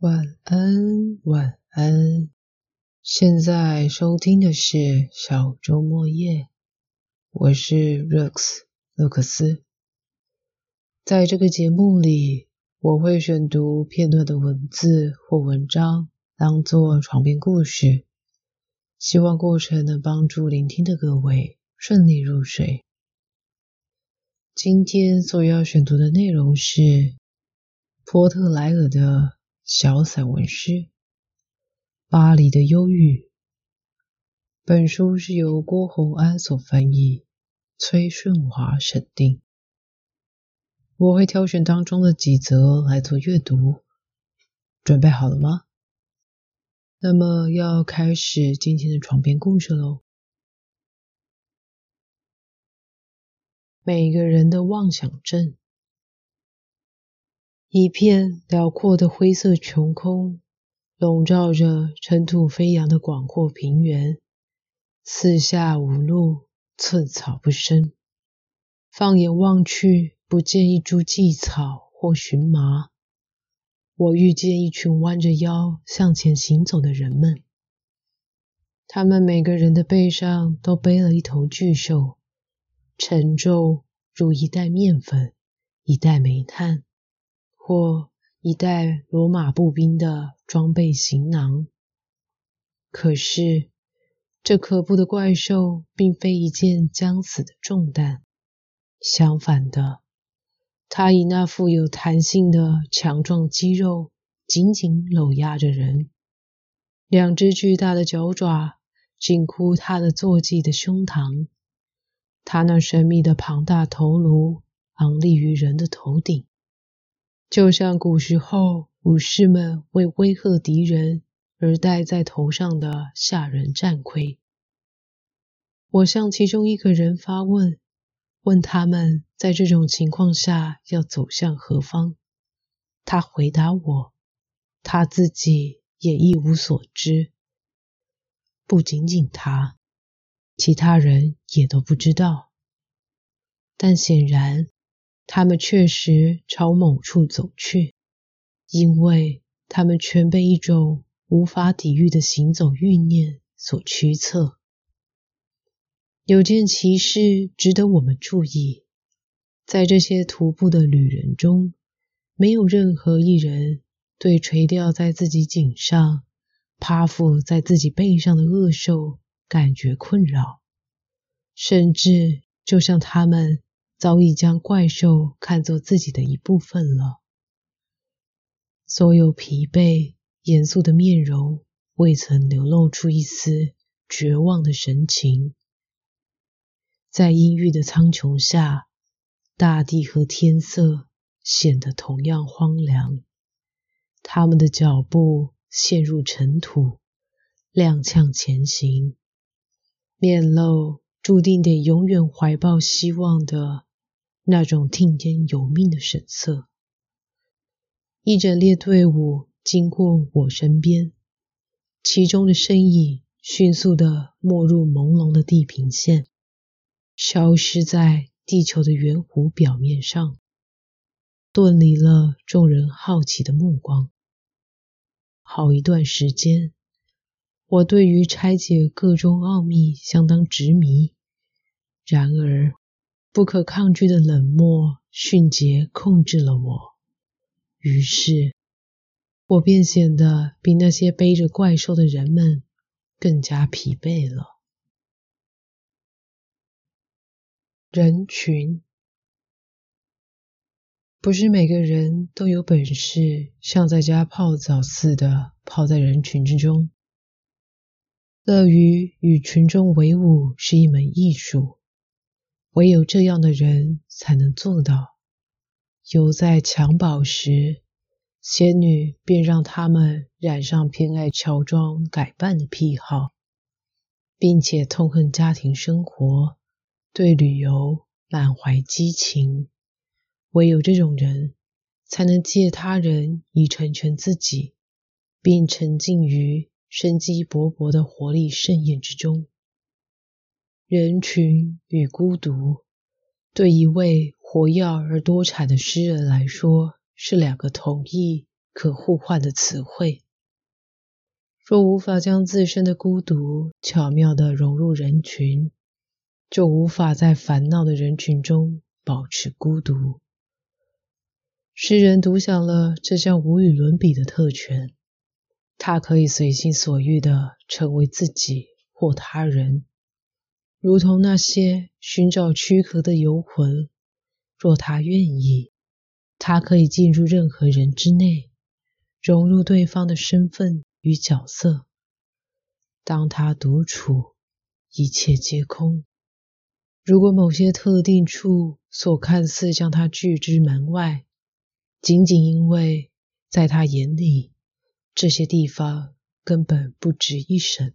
晚安，晚安。现在收听的是小周末夜，我是 Rex 洛克斯。在这个节目里，我会选读片段的文字或文章，当做床边故事，希望过程能帮助聆听的各位顺利入睡。今天所要选读的内容是波特莱尔的。小散文诗《巴黎的忧郁》。本书是由郭洪安所翻译，崔顺华审定。我会挑选当中的几则来做阅读。准备好了吗？那么要开始今天的床边故事喽。每个人的妄想症。一片辽阔的灰色穹空，笼罩着尘土飞扬的广阔平原，四下无路，寸草不生。放眼望去，不见一株荠草或荨麻。我遇见一群弯着腰向前行走的人们，他们每个人的背上都背了一头巨兽，沉重如一袋面粉，一袋煤炭。或一袋罗马步兵的装备行囊。可是，这可怖的怪兽并非一件将死的重担，相反的，它以那富有弹性的强壮肌肉紧紧搂压着人，两只巨大的脚爪紧箍它的坐骑的胸膛，它那神秘的庞大头颅昂立于人的头顶。就像古时候武士们为威吓敌人而戴在头上的吓人战盔。我向其中一个人发问，问他们在这种情况下要走向何方。他回答我，他自己也一无所知。不仅仅他，其他人也都不知道。但显然。他们确实朝某处走去，因为他们全被一种无法抵御的行走欲念所驱策。有件奇事值得我们注意：在这些徒步的旅人中，没有任何一人对垂吊在自己颈上、趴伏在自己背上的恶兽感觉困扰，甚至就像他们。早已将怪兽看作自己的一部分了。所有疲惫、严肃的面容未曾流露出一丝绝望的神情。在阴郁的苍穹下，大地和天色显得同样荒凉。他们的脚步陷入尘土，踉跄前行，面露注定得永远怀抱希望的。那种听天由命的神色。一整列队伍经过我身边，其中的身影迅速地没入朦胧的地平线，消失在地球的圆弧表面上，遁离了众人好奇的目光。好一段时间，我对于拆解各中奥秘相当执迷。然而。不可抗拒的冷漠、迅捷控制了我，于是我便显得比那些背着怪兽的人们更加疲惫了。人群不是每个人都有本事像在家泡澡似的泡在人群之中。乐于与群众为伍是一门艺术。唯有这样的人才能做到。犹在襁褓时，仙女便让他们染上偏爱乔装改扮的癖好，并且痛恨家庭生活，对旅游满怀激情。唯有这种人，才能借他人以成全自己，并沉浸于生机勃勃的活力盛宴之中。人群与孤独，对一位活跃而多产的诗人来说，是两个同义可互换的词汇。若无法将自身的孤独巧妙地融入人群，就无法在烦恼的人群中保持孤独。诗人独享了这项无与伦比的特权，他可以随心所欲地成为自己或他人，如同那些寻找躯壳的游魂。若他愿意，他可以进入任何人之内，融入对方的身份与角色。当他独处，一切皆空。如果某些特定处所看似将他拒之门外，仅仅因为在他眼里，这些地方根本不值一审。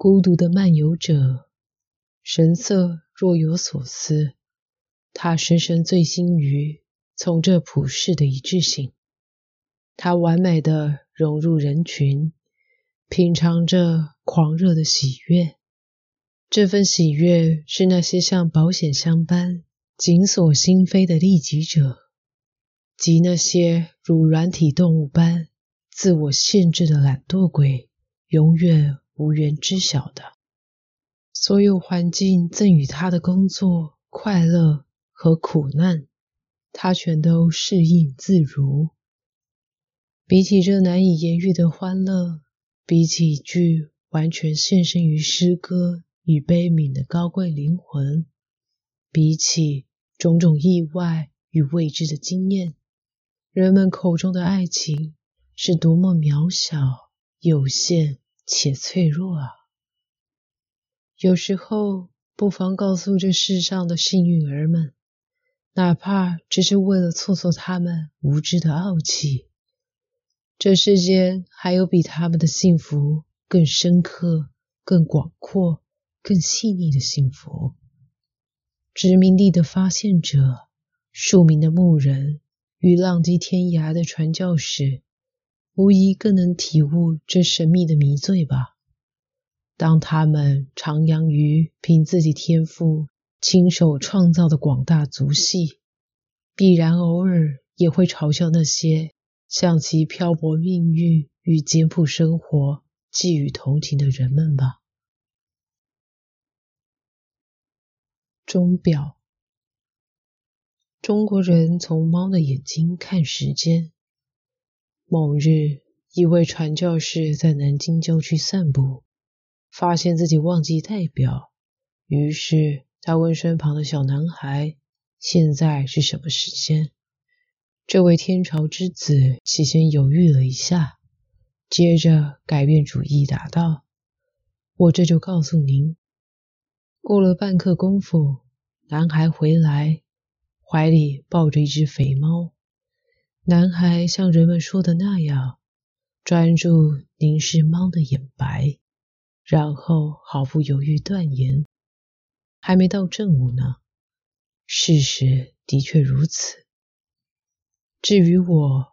孤独的漫游者，神色若有所思。他深深醉心于从这普世的一致性，他完美的融入人群，品尝着狂热的喜悦。这份喜悦是那些像保险箱般紧锁心扉的利己者，及那些如软体动物般自我限制的懒惰鬼，永远无缘知晓的。所有环境赠予他的工作、快乐。和苦难，他全都适应自如。比起这难以言喻的欢乐，比起一具完全献身于诗歌与悲悯的高贵灵魂，比起种种意外与未知的经验，人们口中的爱情是多么渺小、有限且脆弱啊！有时候，不妨告诉这世上的幸运儿们。哪怕只是为了挫挫他们无知的傲气，这世间还有比他们的幸福更深刻、更广阔、更细腻的幸福。殖民地的发现者、庶民的牧人与浪迹天涯的传教士，无疑更能体悟这神秘的迷醉吧。当他们徜徉于凭自己天赋。亲手创造的广大族系，必然偶尔也会嘲笑那些向其漂泊命运与简朴生活寄予同情的人们吧。钟表，中国人从猫的眼睛看时间。某日，一位传教士在南京郊区散步，发现自己忘记带表，于是。他问身旁的小男孩：“现在是什么时间？”这位天朝之子起先犹豫了一下，接着改变主意，答道：“我这就告诉您。”过了半刻功夫，男孩回来，怀里抱着一只肥猫。男孩像人们说的那样，专注凝视猫的眼白，然后毫不犹豫断言。还没到正午呢。事实的确如此。至于我，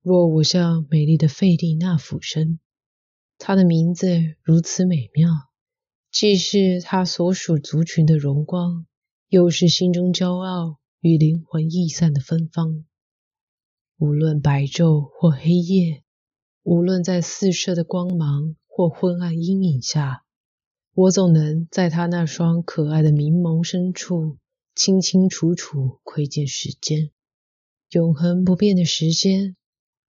若我像美丽的费蒂娜俯身，她的名字如此美妙，既是她所属族群的荣光，又是心中骄傲与灵魂逸散的芬芳。无论白昼或黑夜，无论在四射的光芒或昏暗阴影下。我总能在他那双可爱的明眸深处，清清楚楚窥见时间，永恒不变的时间，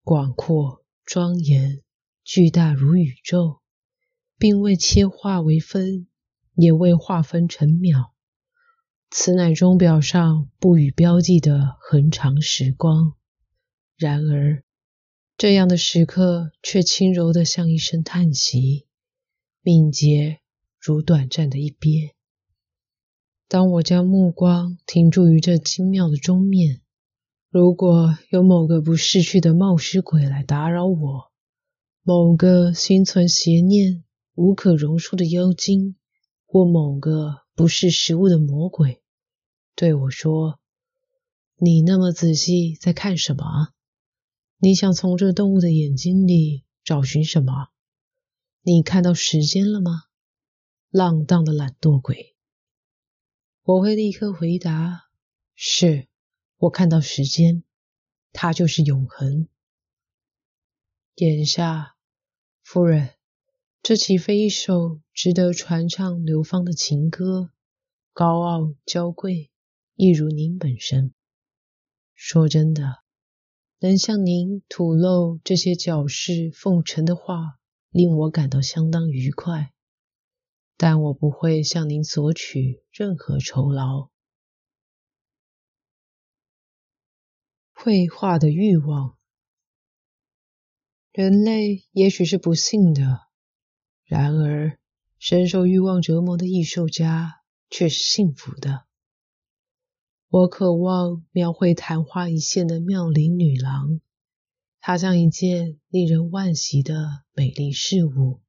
广阔庄严，巨大如宇宙，并未切化为分，也未划分成秒。此乃钟表上不予标记的恒长时光。然而，这样的时刻却轻柔的像一声叹息，敏捷。如短暂的一瞥。当我将目光停驻于这精妙的钟面，如果有某个不逝去的冒失鬼来打扰我，某个心存邪念、无可容恕的妖精，或某个不是食物的魔鬼，对我说：“你那么仔细在看什么？你想从这动物的眼睛里找寻什么？你看到时间了吗？”浪荡的懒惰鬼，我会立刻回答：是，我看到时间，它就是永恒，眼下，夫人，这岂非一首值得传唱流芳的情歌？高傲娇贵，一如您本身。说真的，能向您吐露这些矫饰奉承的话，令我感到相当愉快。但我不会向您索取任何酬劳。绘画的欲望，人类也许是不幸的，然而深受欲望折磨的艺术家却是幸福的。我渴望描绘昙花一现的妙龄女郎，她像一件令人惋惜的美丽事物。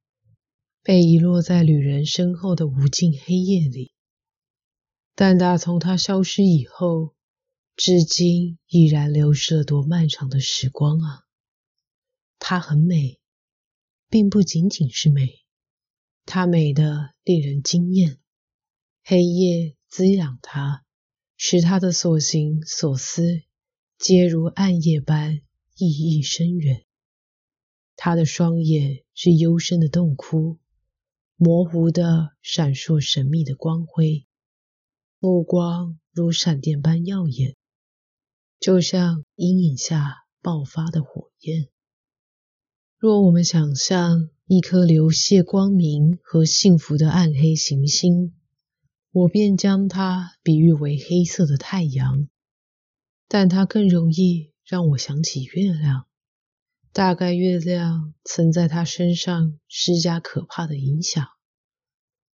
被遗落在旅人身后的无尽黑夜里，但打从她消失以后，至今依然流逝了多漫长的时光啊！她很美，并不仅仅是美，她美得令人惊艳。黑夜滋养她，使他的所行所思皆如暗夜般熠熠深远。他的双眼是幽深的洞窟。模糊的闪烁，神秘的光辉，目光如闪电般耀眼，就像阴影下爆发的火焰。若我们想象一颗流泻光明和幸福的暗黑行星，我便将它比喻为黑色的太阳，但它更容易让我想起月亮。大概月亮曾在他身上施加可怕的影响。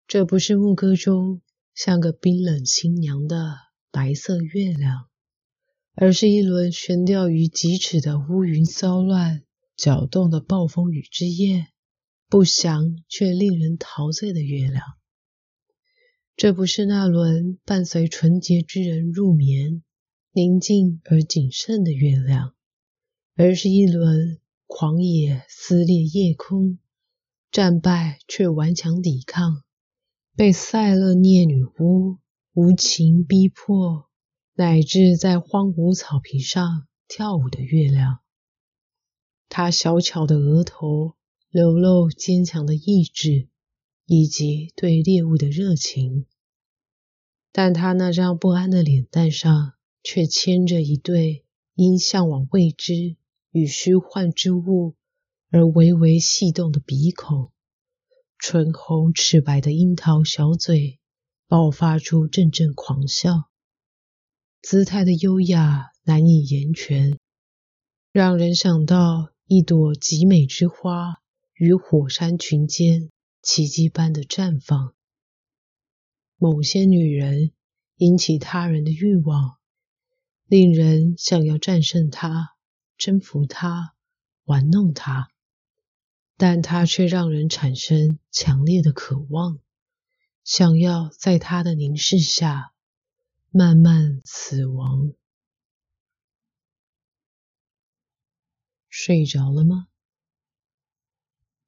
这不是牧歌中像个冰冷新娘的白色月亮，而是一轮悬吊于几尺的乌云骚乱、搅动的暴风雨之夜，不祥却令人陶醉的月亮。这不是那轮伴随纯洁之人入眠、宁静而谨慎的月亮，而是一轮。狂野撕裂夜空，战败却顽强抵抗，被塞勒涅女巫无情逼迫，乃至在荒芜草坪上跳舞的月亮。她小巧的额头流露坚强的意志以及对猎物的热情，但他那张不安的脸蛋上却牵着一对因向往未知。与虚幻之物而微微细动的鼻孔，唇红齿白的樱桃小嘴爆发出阵阵狂笑，姿态的优雅难以言全，让人想到一朵极美之花于火山群间奇迹般的绽放。某些女人引起他人的欲望，令人想要战胜她。征服他，玩弄他，但他却让人产生强烈的渴望，想要在他的凝视下慢慢死亡。睡着了吗？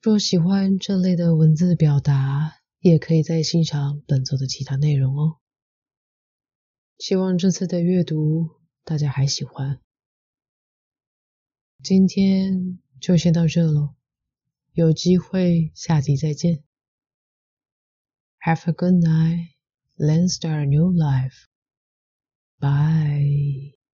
若喜欢这类的文字表达，也可以再欣赏本作的其他内容哦。希望这次的阅读大家还喜欢。今天就先到这喽，有机会下集再见。Have a good night, let's start a new life. Bye.